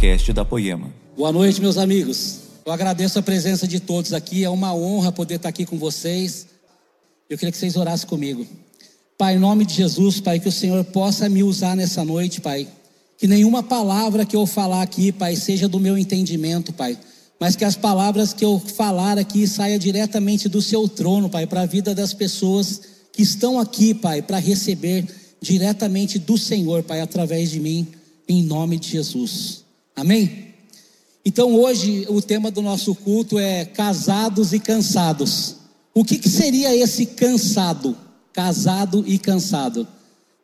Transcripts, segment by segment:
podcast da Poema. Boa noite, meus amigos. Eu agradeço a presença de todos aqui. É uma honra poder estar aqui com vocês. Eu queria que vocês orassem comigo. Pai, em nome de Jesus, Pai, que o Senhor possa me usar nessa noite, Pai. Que nenhuma palavra que eu falar aqui, Pai, seja do meu entendimento, Pai. Mas que as palavras que eu falar aqui saia diretamente do seu trono, Pai, para a vida das pessoas que estão aqui, Pai, para receber diretamente do Senhor, Pai, através de mim, em nome de Jesus. Amém? Então hoje o tema do nosso culto é casados e cansados. O que, que seria esse cansado? Casado e cansado.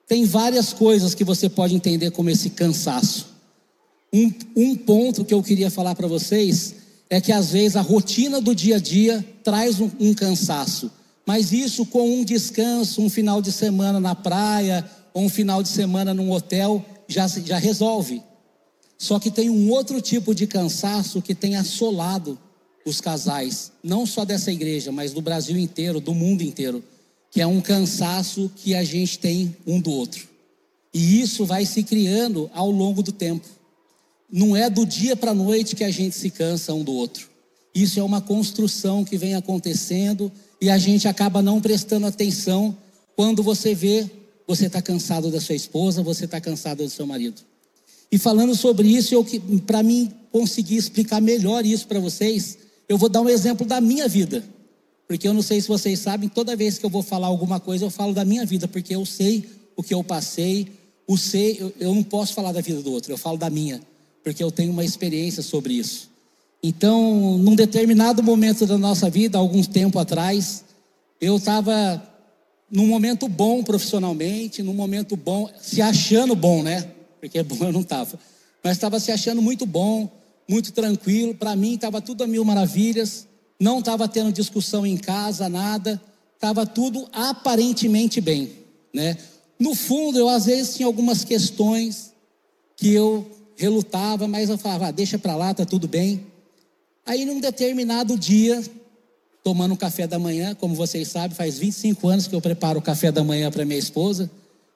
Tem várias coisas que você pode entender como esse cansaço. Um, um ponto que eu queria falar para vocês é que às vezes a rotina do dia a dia traz um, um cansaço, mas isso com um descanso, um final de semana na praia ou um final de semana num hotel já, já resolve. Só que tem um outro tipo de cansaço que tem assolado os casais, não só dessa igreja, mas do Brasil inteiro, do mundo inteiro, que é um cansaço que a gente tem um do outro. E isso vai se criando ao longo do tempo. Não é do dia para a noite que a gente se cansa um do outro. Isso é uma construção que vem acontecendo e a gente acaba não prestando atenção quando você vê, você está cansado da sua esposa, você está cansado do seu marido. E falando sobre isso, eu para mim conseguir explicar melhor isso para vocês, eu vou dar um exemplo da minha vida. Porque eu não sei se vocês sabem, toda vez que eu vou falar alguma coisa, eu falo da minha vida, porque eu sei o que eu passei, o sei, eu, eu não posso falar da vida do outro, eu falo da minha, porque eu tenho uma experiência sobre isso. Então, num determinado momento da nossa vida, algum tempo atrás, eu estava num momento bom profissionalmente, num momento bom, se achando bom, né? Porque bom eu não estava. Mas estava se achando muito bom, muito tranquilo. Para mim estava tudo a mil maravilhas. Não estava tendo discussão em casa, nada. Estava tudo aparentemente bem, né? No fundo, eu às vezes tinha algumas questões que eu relutava, mas eu falava, ah, deixa para lá, tá tudo bem. Aí num determinado dia, tomando um café da manhã, como vocês sabem, faz 25 anos que eu preparo o café da manhã para minha esposa,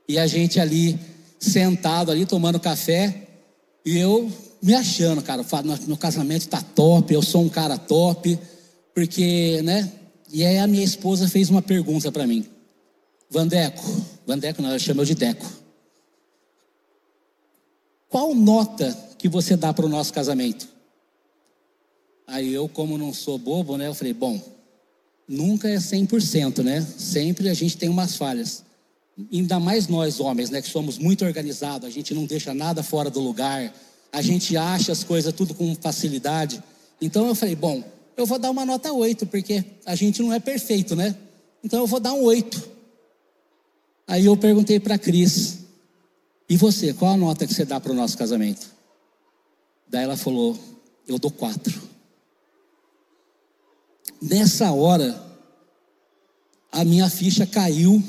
e a gente ali sentado ali tomando café e eu me achando, cara, meu casamento tá top, eu sou um cara top, porque, né? E aí a minha esposa fez uma pergunta para mim. Vandeco, Vandeco não, ela chamou de Deco. Qual nota que você dá para o nosso casamento? Aí eu, como não sou bobo, né? Eu falei, bom, nunca é 100%, né? Sempre a gente tem umas falhas ainda mais nós homens, né, que somos muito organizados, a gente não deixa nada fora do lugar, a gente acha as coisas tudo com facilidade. Então eu falei, bom, eu vou dar uma nota 8, porque a gente não é perfeito, né? Então eu vou dar um 8. Aí eu perguntei para a Cris, e você, qual a nota que você dá para o nosso casamento? Daí ela falou, eu dou 4. Nessa hora, a minha ficha caiu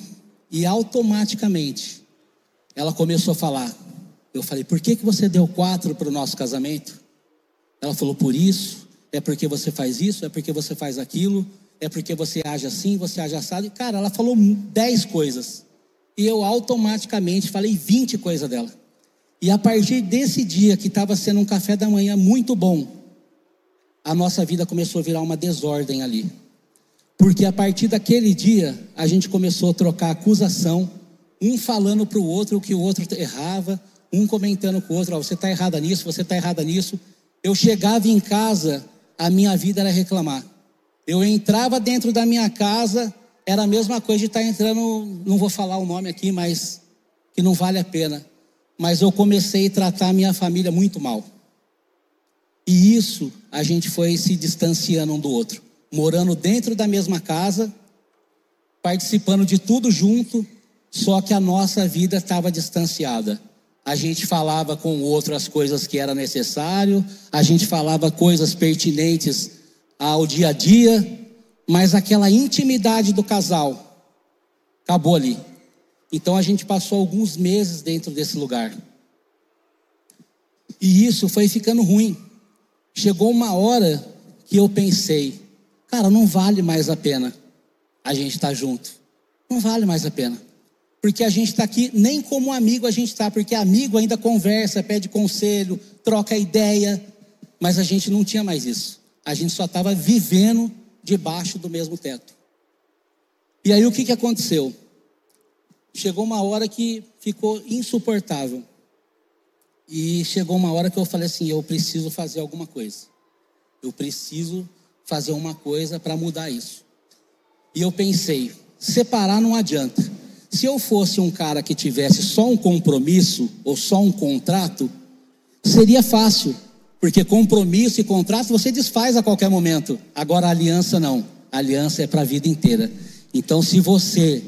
e automaticamente ela começou a falar. Eu falei, por que, que você deu quatro para o nosso casamento? Ela falou, por isso, é porque você faz isso, é porque você faz aquilo, é porque você age assim, você age assado. E, cara, ela falou dez coisas. E eu automaticamente falei vinte coisas dela. E a partir desse dia, que estava sendo um café da manhã muito bom, a nossa vida começou a virar uma desordem ali. Porque a partir daquele dia, a gente começou a trocar acusação, um falando para o outro o que o outro errava, um comentando com o outro: oh, você está errada nisso, você está errada nisso. Eu chegava em casa, a minha vida era reclamar. Eu entrava dentro da minha casa, era a mesma coisa de estar tá entrando, não vou falar o nome aqui, mas que não vale a pena. Mas eu comecei a tratar a minha família muito mal. E isso a gente foi se distanciando um do outro morando dentro da mesma casa, participando de tudo junto, só que a nossa vida estava distanciada. A gente falava com o outro as coisas que era necessário, a gente falava coisas pertinentes ao dia a dia, mas aquela intimidade do casal acabou ali. Então a gente passou alguns meses dentro desse lugar. E isso foi ficando ruim. Chegou uma hora que eu pensei, Cara, não vale mais a pena a gente estar tá junto. Não vale mais a pena. porque a gente está aqui, nem como amigo a gente está, porque amigo ainda conversa, pede conselho, troca ideia, mas a gente não tinha mais isso. A gente só estava vivendo debaixo do mesmo teto. E aí o que, que aconteceu? Chegou uma hora que ficou insuportável. E chegou uma hora que eu falei assim: eu preciso fazer alguma coisa. Eu preciso fazer uma coisa para mudar isso. E eu pensei: separar não adianta. Se eu fosse um cara que tivesse só um compromisso ou só um contrato, seria fácil, porque compromisso e contrato você desfaz a qualquer momento. Agora aliança não. A aliança é para a vida inteira. Então, se você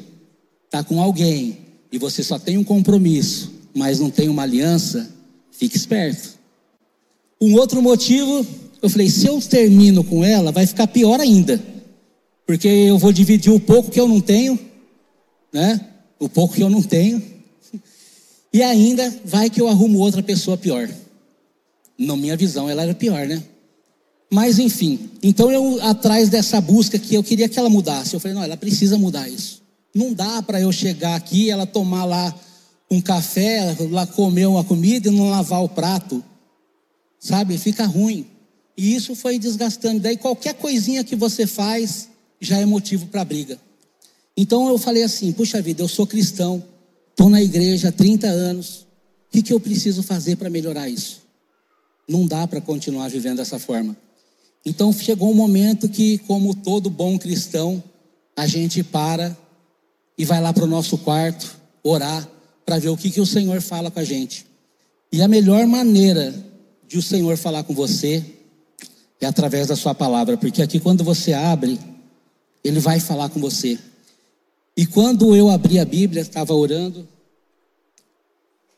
está com alguém e você só tem um compromisso, mas não tem uma aliança, Fique esperto. Um outro motivo, eu falei, se eu termino com ela, vai ficar pior ainda. Porque eu vou dividir o pouco que eu não tenho, né? O pouco que eu não tenho. E ainda vai que eu arrumo outra pessoa pior. Na minha visão, ela era pior, né? Mas enfim, então eu atrás dessa busca que eu queria que ela mudasse. Eu falei, não, ela precisa mudar isso. Não dá para eu chegar aqui, ela tomar lá um café, lá comer uma comida e não lavar o prato, sabe? Fica ruim. E isso foi desgastando. Daí qualquer coisinha que você faz já é motivo para briga. Então eu falei assim: puxa vida, eu sou cristão, estou na igreja há 30 anos, o que, que eu preciso fazer para melhorar isso? Não dá para continuar vivendo dessa forma. Então chegou um momento que, como todo bom cristão, a gente para e vai lá para o nosso quarto orar para ver o que, que o Senhor fala com a gente. E a melhor maneira de o Senhor falar com você é através da sua palavra, porque aqui quando você abre, ele vai falar com você. E quando eu abri a Bíblia, estava orando,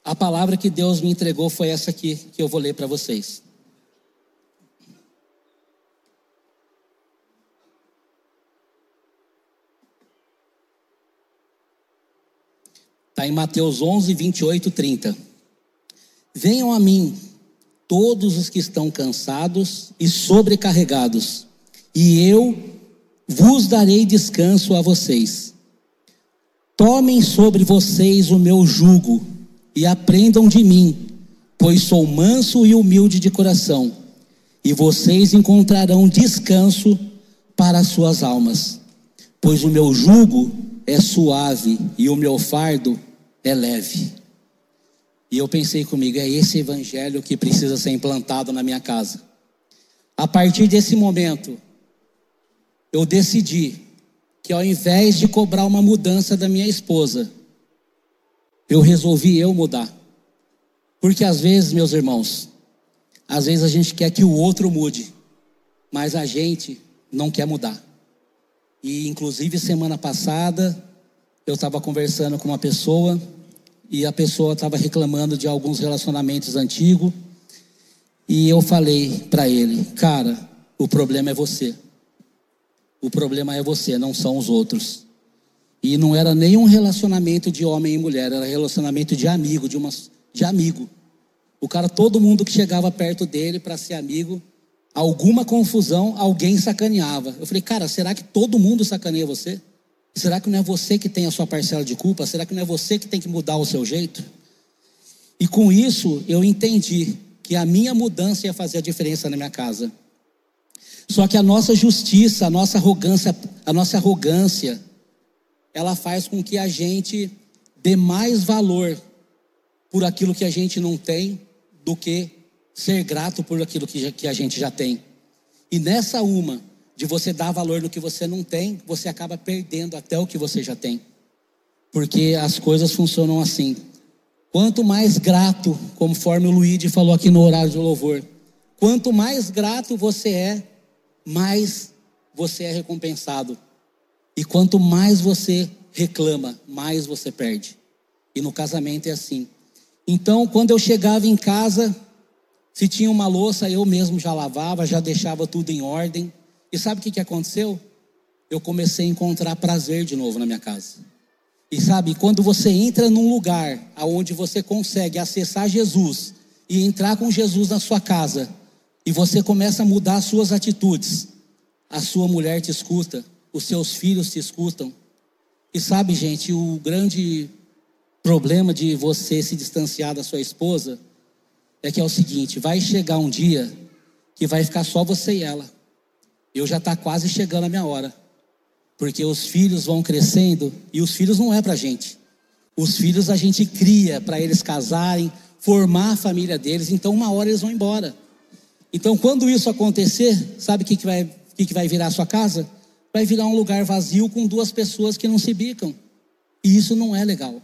a palavra que Deus me entregou foi essa aqui que eu vou ler para vocês. Está em Mateus 11, 28, 30. Venham a mim, todos os que estão cansados e sobrecarregados, e eu vos darei descanso a vocês. Tomem sobre vocês o meu jugo e aprendam de mim, pois sou manso e humilde de coração, e vocês encontrarão descanso para as suas almas, pois o meu jugo é suave e o meu fardo é leve. E eu pensei comigo, é esse evangelho que precisa ser implantado na minha casa. A partir desse momento, eu decidi que ao invés de cobrar uma mudança da minha esposa, eu resolvi eu mudar. Porque às vezes, meus irmãos, às vezes a gente quer que o outro mude, mas a gente não quer mudar. E inclusive semana passada eu estava conversando com uma pessoa e a pessoa estava reclamando de alguns relacionamentos antigos. E eu falei para ele, cara, o problema é você. O problema é você, não são os outros. E não era nenhum relacionamento de homem e mulher, era relacionamento de amigo, de, uma, de amigo. O cara, todo mundo que chegava perto dele para ser amigo, alguma confusão, alguém sacaneava. Eu falei, cara, será que todo mundo sacaneia você? Será que não é você que tem a sua parcela de culpa? Será que não é você que tem que mudar o seu jeito? E com isso eu entendi que a minha mudança ia fazer a diferença na minha casa. Só que a nossa justiça, a nossa arrogância, a nossa arrogância, ela faz com que a gente dê mais valor por aquilo que a gente não tem do que ser grato por aquilo que a gente já tem. E nessa uma, de você dar valor no que você não tem, você acaba perdendo até o que você já tem. Porque as coisas funcionam assim. Quanto mais grato, conforme o Luigi falou aqui no horário de louvor, quanto mais grato você é, mais você é recompensado. E quanto mais você reclama, mais você perde. E no casamento é assim. Então, quando eu chegava em casa, se tinha uma louça, eu mesmo já lavava, já deixava tudo em ordem. E sabe o que, que aconteceu? Eu comecei a encontrar prazer de novo na minha casa. E sabe, quando você entra num lugar aonde você consegue acessar Jesus e entrar com Jesus na sua casa, e você começa a mudar as suas atitudes, a sua mulher te escuta, os seus filhos te escutam. E sabe, gente, o grande problema de você se distanciar da sua esposa é que é o seguinte: vai chegar um dia que vai ficar só você e ela. Eu já está quase chegando a minha hora. Porque os filhos vão crescendo e os filhos não é para gente. Os filhos a gente cria para eles casarem, formar a família deles, então uma hora eles vão embora. Então quando isso acontecer, sabe o que, que, vai, que, que vai virar a sua casa? Vai virar um lugar vazio com duas pessoas que não se bicam. E isso não é legal.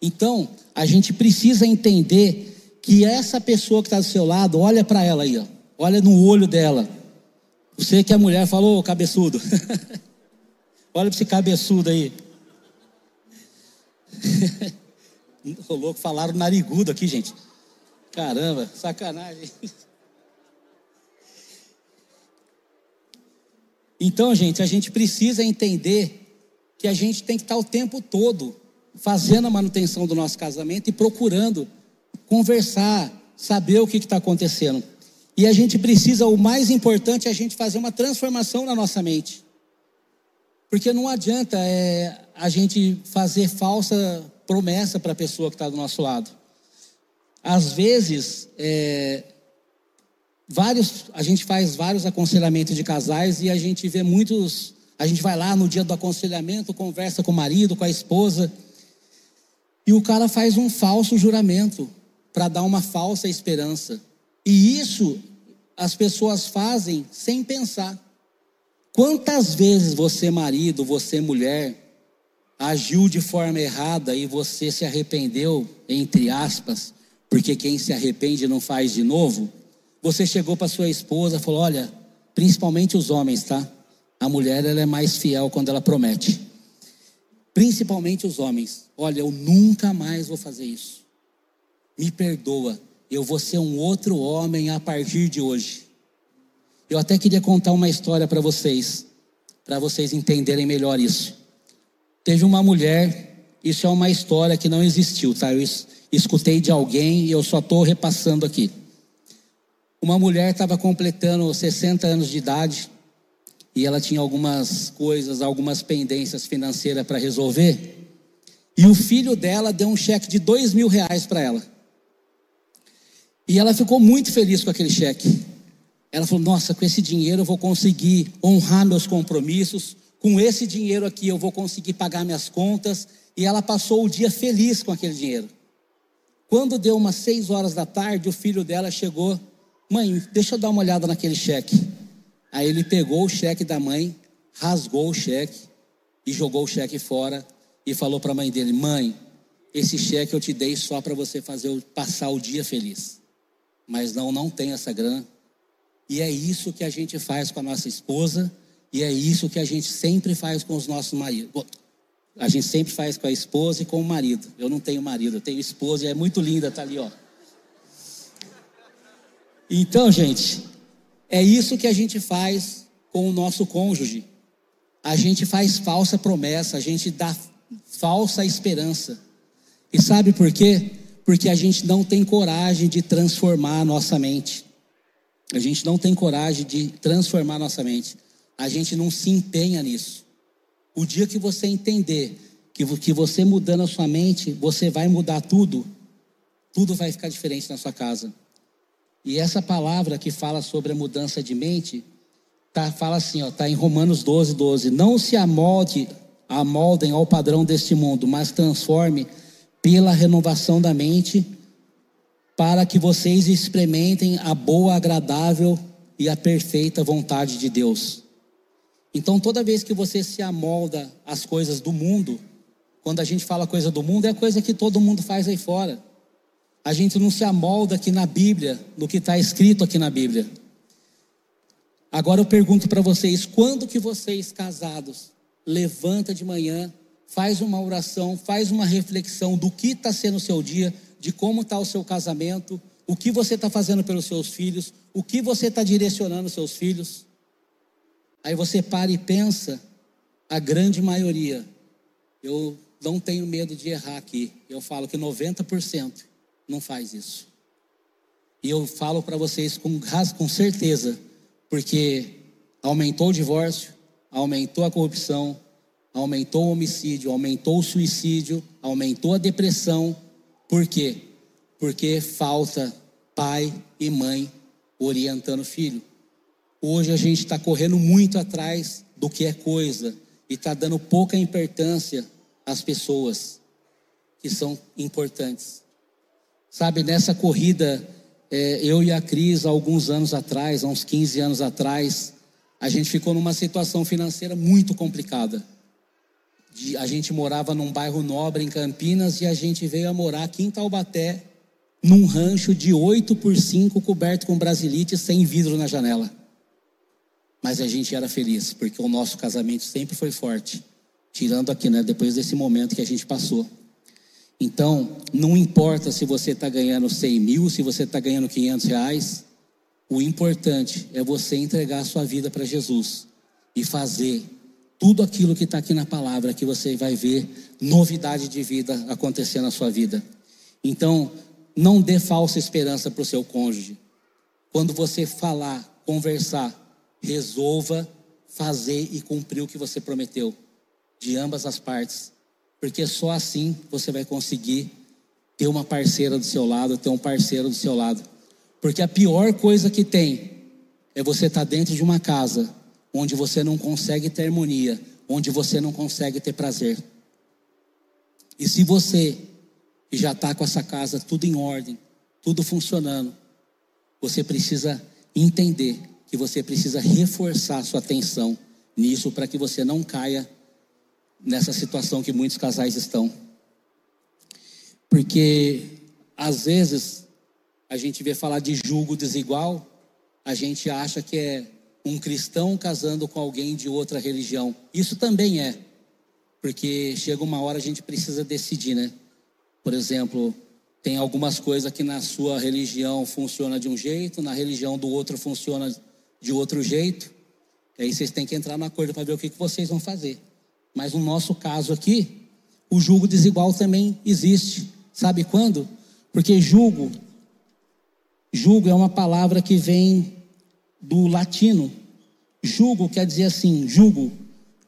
Então, a gente precisa entender que essa pessoa que está do seu lado, olha para ela aí, ó, olha no olho dela. Você que é mulher falou, cabeçudo. olha para esse cabeçudo aí. Ô louco, falaram narigudo aqui, gente. Caramba, sacanagem. Então, gente, a gente precisa entender que a gente tem que estar o tempo todo fazendo a manutenção do nosso casamento e procurando conversar, saber o que está acontecendo. E a gente precisa, o mais importante é a gente fazer uma transformação na nossa mente. Porque não adianta é, a gente fazer falsa promessa para a pessoa que está do nosso lado. Às vezes, é, vários, a gente faz vários aconselhamentos de casais e a gente vê muitos. A gente vai lá no dia do aconselhamento, conversa com o marido, com a esposa, e o cara faz um falso juramento para dar uma falsa esperança. E isso as pessoas fazem sem pensar. Quantas vezes você, marido, você, mulher, agiu de forma errada e você se arrependeu, entre aspas, porque quem se arrepende não faz de novo? Você chegou para sua esposa e falou: Olha, principalmente os homens, tá? A mulher ela é mais fiel quando ela promete. Principalmente os homens. Olha, eu nunca mais vou fazer isso. Me perdoa. Eu vou ser um outro homem a partir de hoje. Eu até queria contar uma história para vocês, para vocês entenderem melhor isso. Teve uma mulher, isso é uma história que não existiu, tá? Eu escutei de alguém e eu só estou repassando aqui. Uma mulher estava completando 60 anos de idade e ela tinha algumas coisas, algumas pendências financeiras para resolver. E o filho dela deu um cheque de dois mil reais para ela. E ela ficou muito feliz com aquele cheque. Ela falou: Nossa, com esse dinheiro eu vou conseguir honrar meus compromissos, com esse dinheiro aqui eu vou conseguir pagar minhas contas. E ela passou o dia feliz com aquele dinheiro. Quando deu umas seis horas da tarde, o filho dela chegou: Mãe, deixa eu dar uma olhada naquele cheque. Aí ele pegou o cheque da mãe, rasgou o cheque e jogou o cheque fora e falou para a mãe dele: Mãe, esse cheque eu te dei só para você fazer passar o dia feliz. Mas não, não tem essa grana. E é isso que a gente faz com a nossa esposa e é isso que a gente sempre faz com os nossos maridos. A gente sempre faz com a esposa e com o marido. Eu não tenho marido, eu tenho esposa e é muito linda, tá ali, ó. Então, gente, é isso que a gente faz com o nosso cônjuge. A gente faz falsa promessa, a gente dá falsa esperança. E sabe por quê? Porque a gente não tem coragem de transformar a nossa mente. A gente não tem coragem de transformar a nossa mente a gente não se empenha nisso. O dia que você entender que, que você mudando a sua mente, você vai mudar tudo, tudo vai ficar diferente na sua casa. E essa palavra que fala sobre a mudança de mente, tá, fala assim, ó, tá em Romanos 12, 12. Não se amolde, amoldem ao padrão deste mundo, mas transforme pela renovação da mente, para que vocês experimentem a boa, agradável e a perfeita vontade de Deus. Então, toda vez que você se amolda às coisas do mundo, quando a gente fala coisa do mundo, é coisa que todo mundo faz aí fora. A gente não se amolda aqui na Bíblia, no que está escrito aqui na Bíblia. Agora eu pergunto para vocês, quando que vocês casados levanta de manhã, faz uma oração, faz uma reflexão do que está sendo o seu dia, de como está o seu casamento, o que você está fazendo pelos seus filhos, o que você está direcionando os seus filhos? Aí você para e pensa, a grande maioria, eu não tenho medo de errar aqui, eu falo que 90% não faz isso. E eu falo para vocês com, com certeza, porque aumentou o divórcio, aumentou a corrupção, aumentou o homicídio, aumentou o suicídio, aumentou a depressão. Por quê? Porque falta pai e mãe orientando o filho. Hoje a gente está correndo muito atrás do que é coisa e está dando pouca importância às pessoas que são importantes. Sabe, nessa corrida, é, eu e a Cris, há alguns anos atrás, há uns 15 anos atrás, a gente ficou numa situação financeira muito complicada. De, a gente morava num bairro nobre em Campinas e a gente veio a morar aqui em Taubaté, num rancho de 8 por 5 coberto com brasilite sem vidro na janela. Mas a gente era feliz, porque o nosso casamento sempre foi forte. Tirando aqui, né? Depois desse momento que a gente passou. Então, não importa se você está ganhando 100 mil, se você está ganhando 500 reais. O importante é você entregar a sua vida para Jesus e fazer tudo aquilo que está aqui na palavra, que você vai ver novidade de vida acontecer na sua vida. Então, não dê falsa esperança para o seu cônjuge. Quando você falar, conversar, resolva fazer e cumprir o que você prometeu, de ambas as partes, porque só assim você vai conseguir ter uma parceira do seu lado, ter um parceiro do seu lado. Porque a pior coisa que tem é você estar tá dentro de uma casa onde você não consegue ter harmonia, onde você não consegue ter prazer. E se você já está com essa casa tudo em ordem, tudo funcionando, você precisa entender que você precisa reforçar sua atenção nisso para que você não caia nessa situação que muitos casais estão. Porque às vezes a gente vê falar de julgo desigual, a gente acha que é um cristão casando com alguém de outra religião. Isso também é, porque chega uma hora a gente precisa decidir, né? Por exemplo, tem algumas coisas que na sua religião funciona de um jeito, na religião do outro funciona de outro jeito. E aí vocês têm que entrar no acordo para ver o que, que vocês vão fazer. Mas no nosso caso aqui, o julgo desigual também existe. Sabe quando? Porque julgo, julgo é uma palavra que vem do latino. Julgo quer dizer assim, julgo,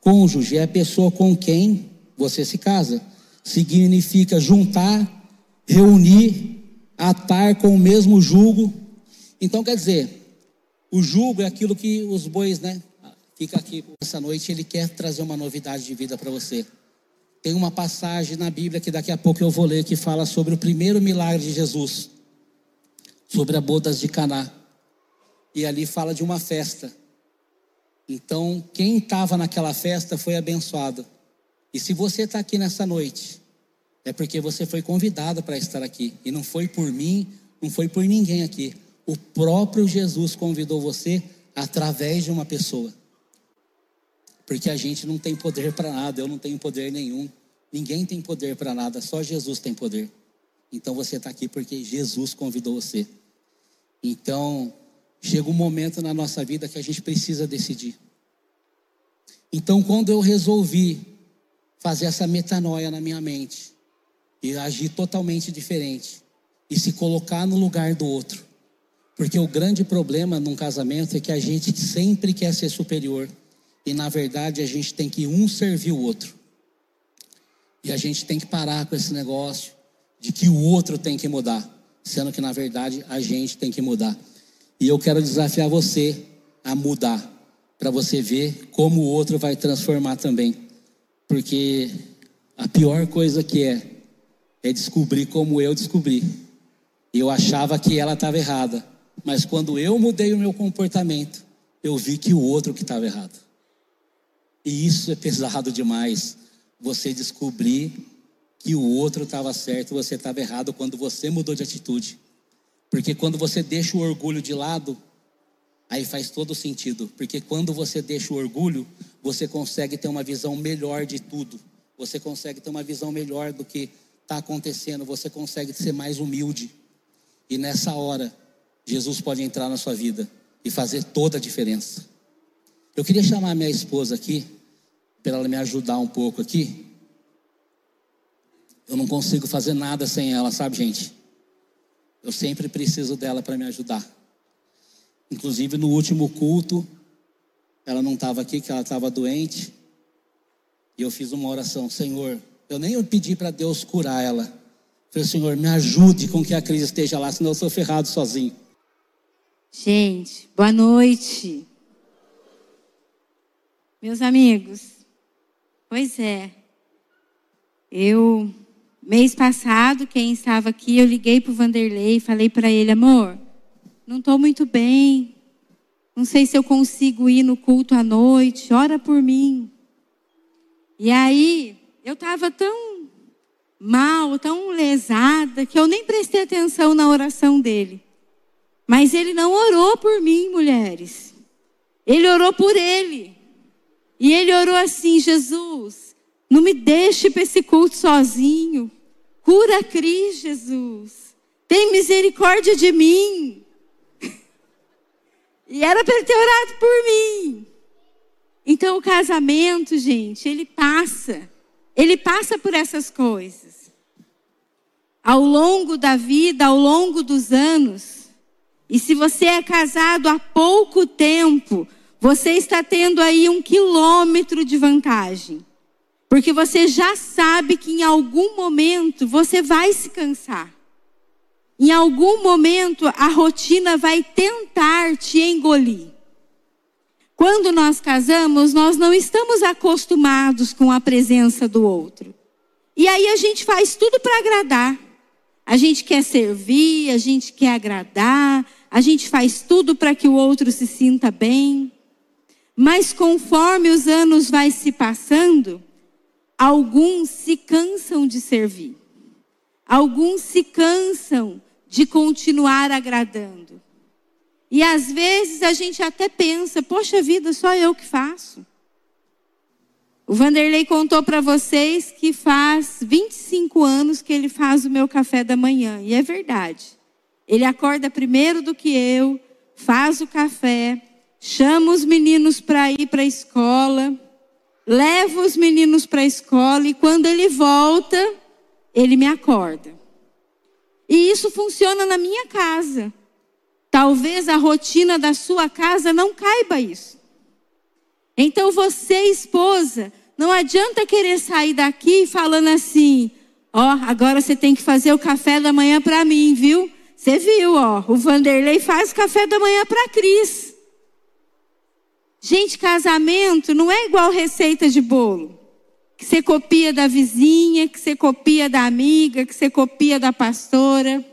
cônjuge é a pessoa com quem você se casa. Significa juntar, reunir, atar com o mesmo julgo. Então quer dizer, o jugo é aquilo que os bois, né? Fica aqui essa noite, ele quer trazer uma novidade de vida para você. Tem uma passagem na Bíblia que daqui a pouco eu vou ler que fala sobre o primeiro milagre de Jesus, sobre as bodas de Caná. E ali fala de uma festa. Então, quem estava naquela festa foi abençoado. E se você está aqui nessa noite, é porque você foi convidado para estar aqui. E não foi por mim, não foi por ninguém aqui. O próprio Jesus convidou você através de uma pessoa. Porque a gente não tem poder para nada, eu não tenho poder nenhum. Ninguém tem poder para nada, só Jesus tem poder. Então você está aqui porque Jesus convidou você. Então, chega um momento na nossa vida que a gente precisa decidir. Então, quando eu resolvi fazer essa metanoia na minha mente e agir totalmente diferente e se colocar no lugar do outro, porque o grande problema num casamento é que a gente sempre quer ser superior. E na verdade a gente tem que um servir o outro. E a gente tem que parar com esse negócio de que o outro tem que mudar, sendo que na verdade a gente tem que mudar. E eu quero desafiar você a mudar, para você ver como o outro vai transformar também. Porque a pior coisa que é é descobrir como eu descobri. Eu achava que ela estava errada. Mas quando eu mudei o meu comportamento, eu vi que o outro que estava errado. E isso é pesado demais. Você descobrir que o outro estava certo, você estava errado quando você mudou de atitude. Porque quando você deixa o orgulho de lado, aí faz todo sentido. Porque quando você deixa o orgulho, você consegue ter uma visão melhor de tudo. Você consegue ter uma visão melhor do que está acontecendo. Você consegue ser mais humilde. E nessa hora, Jesus pode entrar na sua vida e fazer toda a diferença. Eu queria chamar minha esposa aqui, para ela me ajudar um pouco aqui. Eu não consigo fazer nada sem ela, sabe, gente? Eu sempre preciso dela para me ajudar. Inclusive no último culto, ela não estava aqui, que ela estava doente. E eu fiz uma oração, Senhor, eu nem pedi para Deus curar ela. Falei, Senhor, me ajude com que a crise esteja lá, senão eu sou ferrado sozinho. Gente, boa noite. Meus amigos, pois é. Eu, mês passado, quem estava aqui, eu liguei para o Vanderlei e falei para ele, amor, não estou muito bem, não sei se eu consigo ir no culto à noite, ora por mim. E aí, eu estava tão mal, tão lesada, que eu nem prestei atenção na oração dele. Mas ele não orou por mim, mulheres. Ele orou por ele. E ele orou assim: Jesus, não me deixe para esse culto sozinho. Cura a Cris, Jesus. Tem misericórdia de mim. e era para ele ter orado por mim. Então o casamento, gente, ele passa. Ele passa por essas coisas. Ao longo da vida, ao longo dos anos. E se você é casado há pouco tempo, você está tendo aí um quilômetro de vantagem. Porque você já sabe que em algum momento você vai se cansar. Em algum momento a rotina vai tentar te engolir. Quando nós casamos, nós não estamos acostumados com a presença do outro. E aí a gente faz tudo para agradar. A gente quer servir, a gente quer agradar, a gente faz tudo para que o outro se sinta bem. Mas conforme os anos vai se passando, alguns se cansam de servir. Alguns se cansam de continuar agradando. E às vezes a gente até pensa, poxa vida, só eu que faço. O Vanderlei contou para vocês que faz 25 anos que ele faz o meu café da manhã, e é verdade. Ele acorda primeiro do que eu, faz o café, chama os meninos para ir para a escola, leva os meninos para a escola e quando ele volta, ele me acorda. E isso funciona na minha casa. Talvez a rotina da sua casa não caiba isso. Então você, esposa, não adianta querer sair daqui falando assim: ó, oh, agora você tem que fazer o café da manhã para mim, viu? Você viu, ó, o Vanderlei faz café da manhã para Cris. Gente, casamento não é igual receita de bolo. Que você copia da vizinha, que você copia da amiga, que você copia da pastora.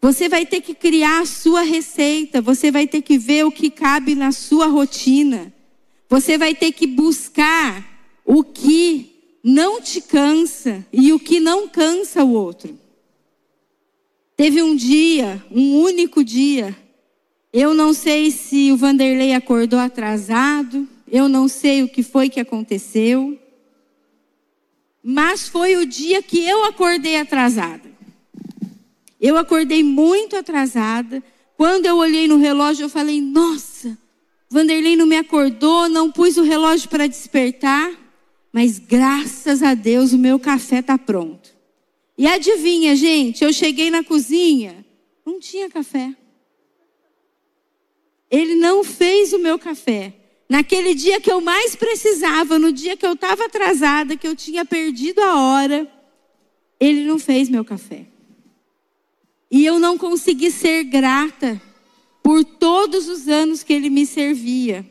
Você vai ter que criar a sua receita, você vai ter que ver o que cabe na sua rotina. Você vai ter que buscar o que não te cansa e o que não cansa o outro. Teve um dia, um único dia, eu não sei se o Vanderlei acordou atrasado, eu não sei o que foi que aconteceu, mas foi o dia que eu acordei atrasada. Eu acordei muito atrasada. Quando eu olhei no relógio, eu falei: Nossa, Vanderlei não me acordou, não pus o relógio para despertar, mas graças a Deus o meu café está pronto. E adivinha, gente, eu cheguei na cozinha, não tinha café. Ele não fez o meu café. Naquele dia que eu mais precisava, no dia que eu estava atrasada, que eu tinha perdido a hora, ele não fez meu café. E eu não consegui ser grata por todos os anos que ele me servia.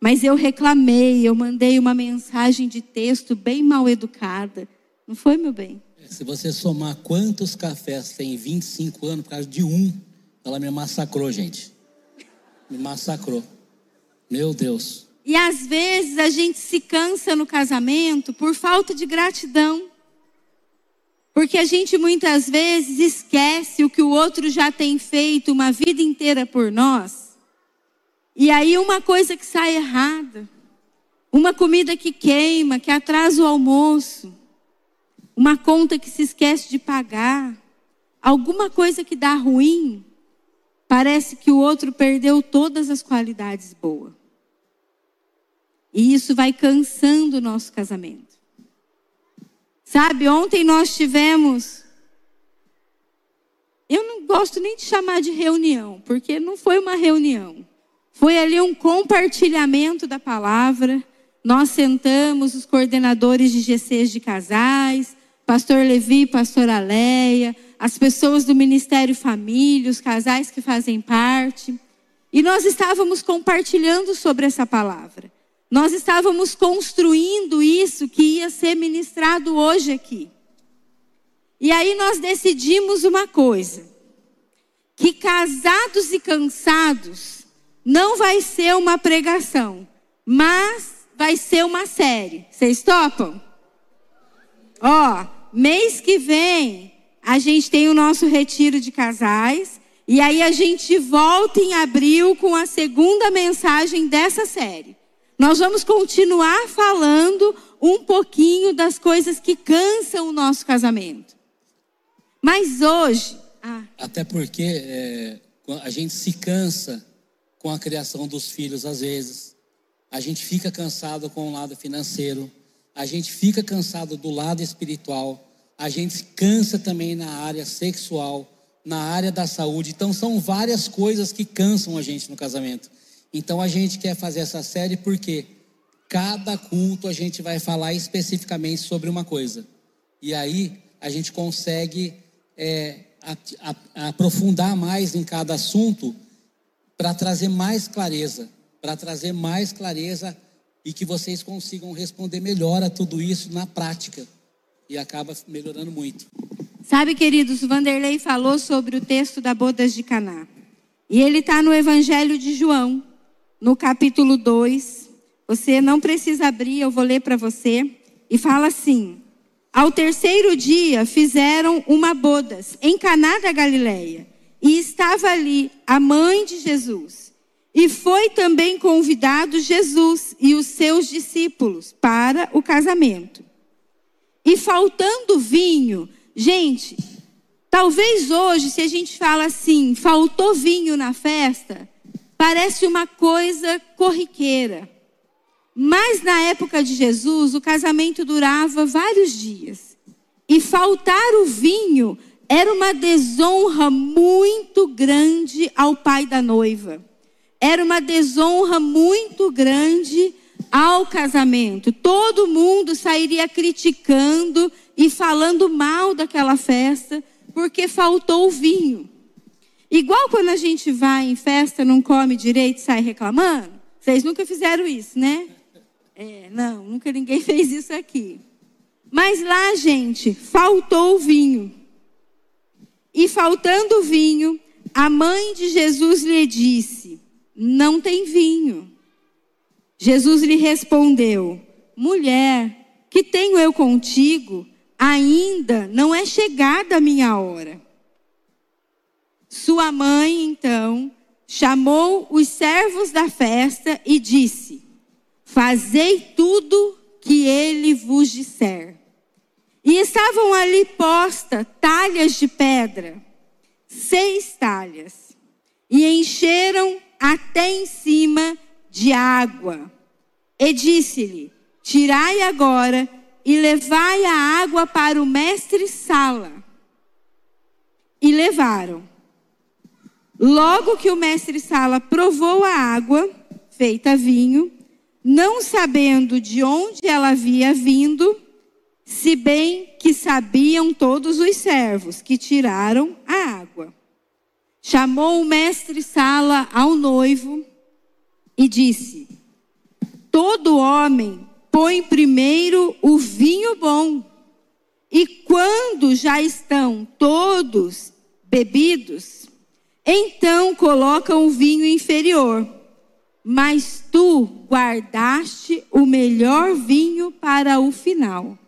Mas eu reclamei, eu mandei uma mensagem de texto bem mal educada. Não foi, meu bem? Se você somar quantos cafés tem 25 anos por causa de um, ela me massacrou, gente. Me massacrou. Meu Deus. E às vezes a gente se cansa no casamento por falta de gratidão. Porque a gente muitas vezes esquece o que o outro já tem feito uma vida inteira por nós. E aí uma coisa que sai errada, uma comida que queima, que atrasa o almoço, uma conta que se esquece de pagar, alguma coisa que dá ruim, parece que o outro perdeu todas as qualidades boas. E isso vai cansando o nosso casamento. Sabe, ontem nós tivemos. Eu não gosto nem de chamar de reunião, porque não foi uma reunião. Foi ali um compartilhamento da palavra. nós sentamos os coordenadores de GCs de casais, pastor Levi, pastor Aleia, as pessoas do Ministério Família, os casais que fazem parte, e nós estávamos compartilhando sobre essa palavra. Nós estávamos construindo isso que ia ser ministrado hoje aqui. E aí nós decidimos uma coisa: que casados e cansados não vai ser uma pregação, mas vai ser uma série. Vocês topam? Ó, mês que vem a gente tem o nosso retiro de casais e aí a gente volta em abril com a segunda mensagem dessa série. Nós vamos continuar falando um pouquinho das coisas que cansam o nosso casamento. Mas hoje. Ah. Até porque é, a gente se cansa com a criação dos filhos às vezes a gente fica cansado com o lado financeiro, a gente fica cansado do lado espiritual, a gente se cansa também na área sexual, na área da saúde. Então são várias coisas que cansam a gente no casamento. Então a gente quer fazer essa série porque cada culto a gente vai falar especificamente sobre uma coisa. E aí a gente consegue é, a, a, aprofundar mais em cada assunto para trazer mais clareza para trazer mais clareza e que vocês consigam responder melhor a tudo isso na prática. E acaba melhorando muito. Sabe, queridos, Vanderlei falou sobre o texto da Bodas de Caná. E ele está no Evangelho de João, no capítulo 2. Você não precisa abrir, eu vou ler para você. E fala assim: Ao terceiro dia fizeram uma bodas em Caná da Galileia, e estava ali a mãe de Jesus. E foi também convidado Jesus e os seus discípulos para o casamento. E faltando vinho, gente, talvez hoje, se a gente fala assim, faltou vinho na festa, parece uma coisa corriqueira. Mas na época de Jesus, o casamento durava vários dias. E faltar o vinho era uma desonra muito grande ao pai da noiva era uma desonra muito grande ao casamento. Todo mundo sairia criticando e falando mal daquela festa porque faltou o vinho. Igual quando a gente vai em festa, não come direito sai reclamando. Vocês nunca fizeram isso, né? É, não, nunca ninguém fez isso aqui. Mas lá, gente, faltou o vinho. E faltando o vinho, a mãe de Jesus lhe disse: não tem vinho. Jesus lhe respondeu: Mulher, que tenho eu contigo? Ainda não é chegada a minha hora. Sua mãe, então, chamou os servos da festa e disse: Fazei tudo que ele vos disser. E estavam ali postas talhas de pedra, seis talhas, e encheram até em cima de água. E disse-lhe: Tirai agora e levai a água para o mestre Sala. E levaram. Logo que o mestre Sala provou a água, feita vinho, não sabendo de onde ela havia vindo, se bem que sabiam todos os servos que tiraram a água chamou o mestre Sala ao noivo e disse: Todo homem põe primeiro o vinho bom, e quando já estão todos bebidos, então colocam o vinho inferior. Mas tu guardaste o melhor vinho para o final.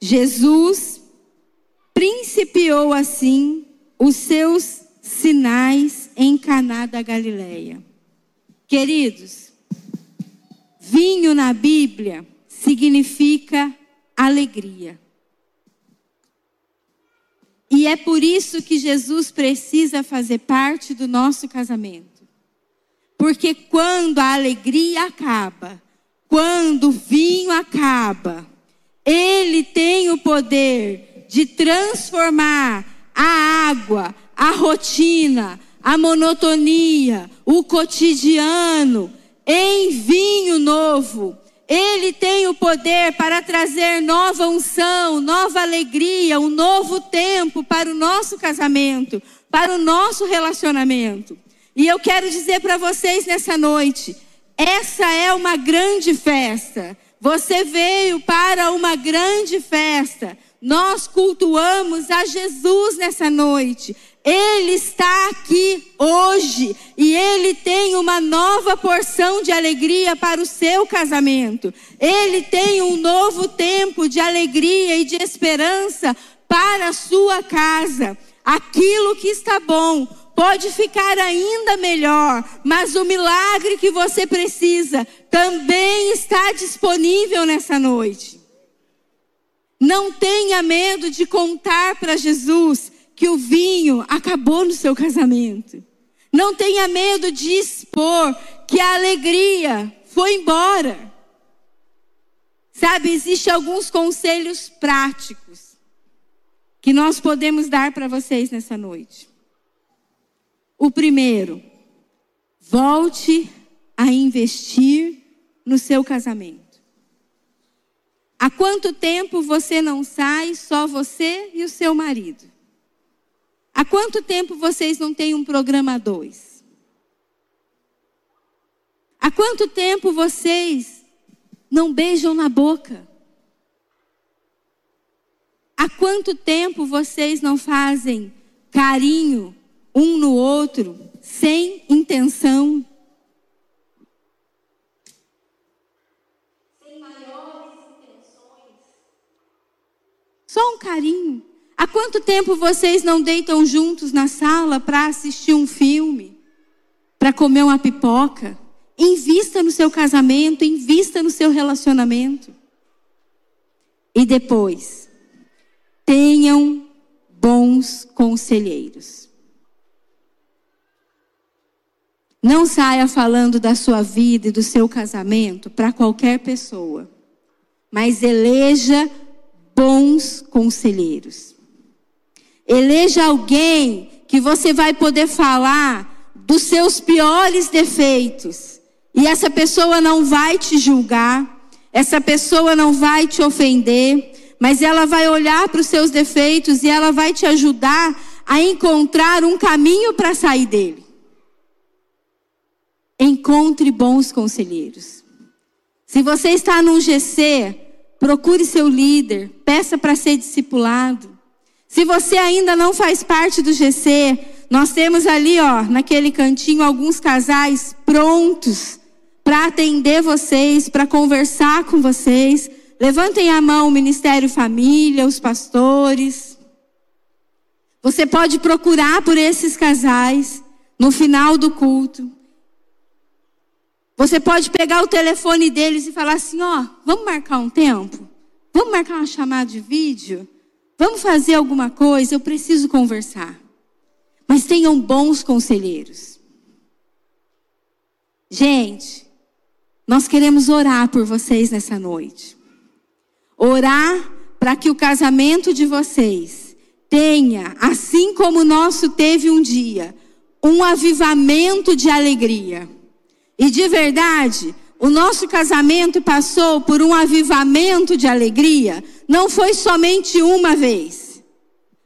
Jesus principiou assim os seus sinais em Caná da Galileia. Queridos, vinho na Bíblia significa alegria. E é por isso que Jesus precisa fazer parte do nosso casamento. Porque quando a alegria acaba, quando o vinho acaba, ele tem o poder de transformar a água, a rotina, a monotonia, o cotidiano em vinho novo, Ele tem o poder para trazer nova unção, nova alegria, um novo tempo para o nosso casamento, para o nosso relacionamento. E eu quero dizer para vocês nessa noite: essa é uma grande festa. Você veio para uma grande festa. Nós cultuamos a Jesus nessa noite. Ele está aqui hoje e ele tem uma nova porção de alegria para o seu casamento. Ele tem um novo tempo de alegria e de esperança para a sua casa. Aquilo que está bom pode ficar ainda melhor, mas o milagre que você precisa também está disponível nessa noite. Não tenha medo de contar para Jesus que o vinho acabou no seu casamento. Não tenha medo de expor que a alegria foi embora. Sabe, existem alguns conselhos práticos que nós podemos dar para vocês nessa noite. O primeiro, volte a investir no seu casamento. Há quanto tempo você não sai só você e o seu marido? Há quanto tempo vocês não têm um programa dois? Há quanto tempo vocês não beijam na boca? Há quanto tempo vocês não fazem carinho um no outro sem intenção? Sem maiores intenções. Só um carinho. Há quanto tempo vocês não deitam juntos na sala para assistir um filme, para comer uma pipoca? Invista no seu casamento, invista no seu relacionamento. E depois, tenham bons conselheiros. Não saia falando da sua vida e do seu casamento para qualquer pessoa, mas eleja bons conselheiros. Eleja alguém que você vai poder falar dos seus piores defeitos. E essa pessoa não vai te julgar, essa pessoa não vai te ofender, mas ela vai olhar para os seus defeitos e ela vai te ajudar a encontrar um caminho para sair dele. Encontre bons conselheiros. Se você está num GC, procure seu líder, peça para ser discipulado. Se você ainda não faz parte do GC, nós temos ali, ó, naquele cantinho, alguns casais prontos para atender vocês, para conversar com vocês. Levantem a mão o Ministério Família, os pastores. Você pode procurar por esses casais no final do culto. Você pode pegar o telefone deles e falar assim: ó, vamos marcar um tempo? Vamos marcar uma chamada de vídeo? Vamos fazer alguma coisa, eu preciso conversar. Mas tenham bons conselheiros. Gente, nós queremos orar por vocês nessa noite. Orar para que o casamento de vocês tenha, assim como o nosso teve um dia, um avivamento de alegria. E de verdade, o nosso casamento passou por um avivamento de alegria, não foi somente uma vez.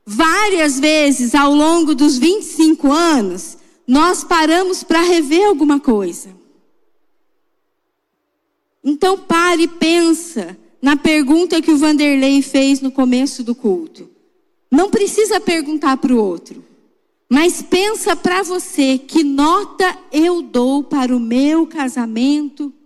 Várias vezes ao longo dos 25 anos, nós paramos para rever alguma coisa. Então pare e pensa na pergunta que o Vanderlei fez no começo do culto. Não precisa perguntar para o outro. Mas pensa para você, que nota eu dou para o meu casamento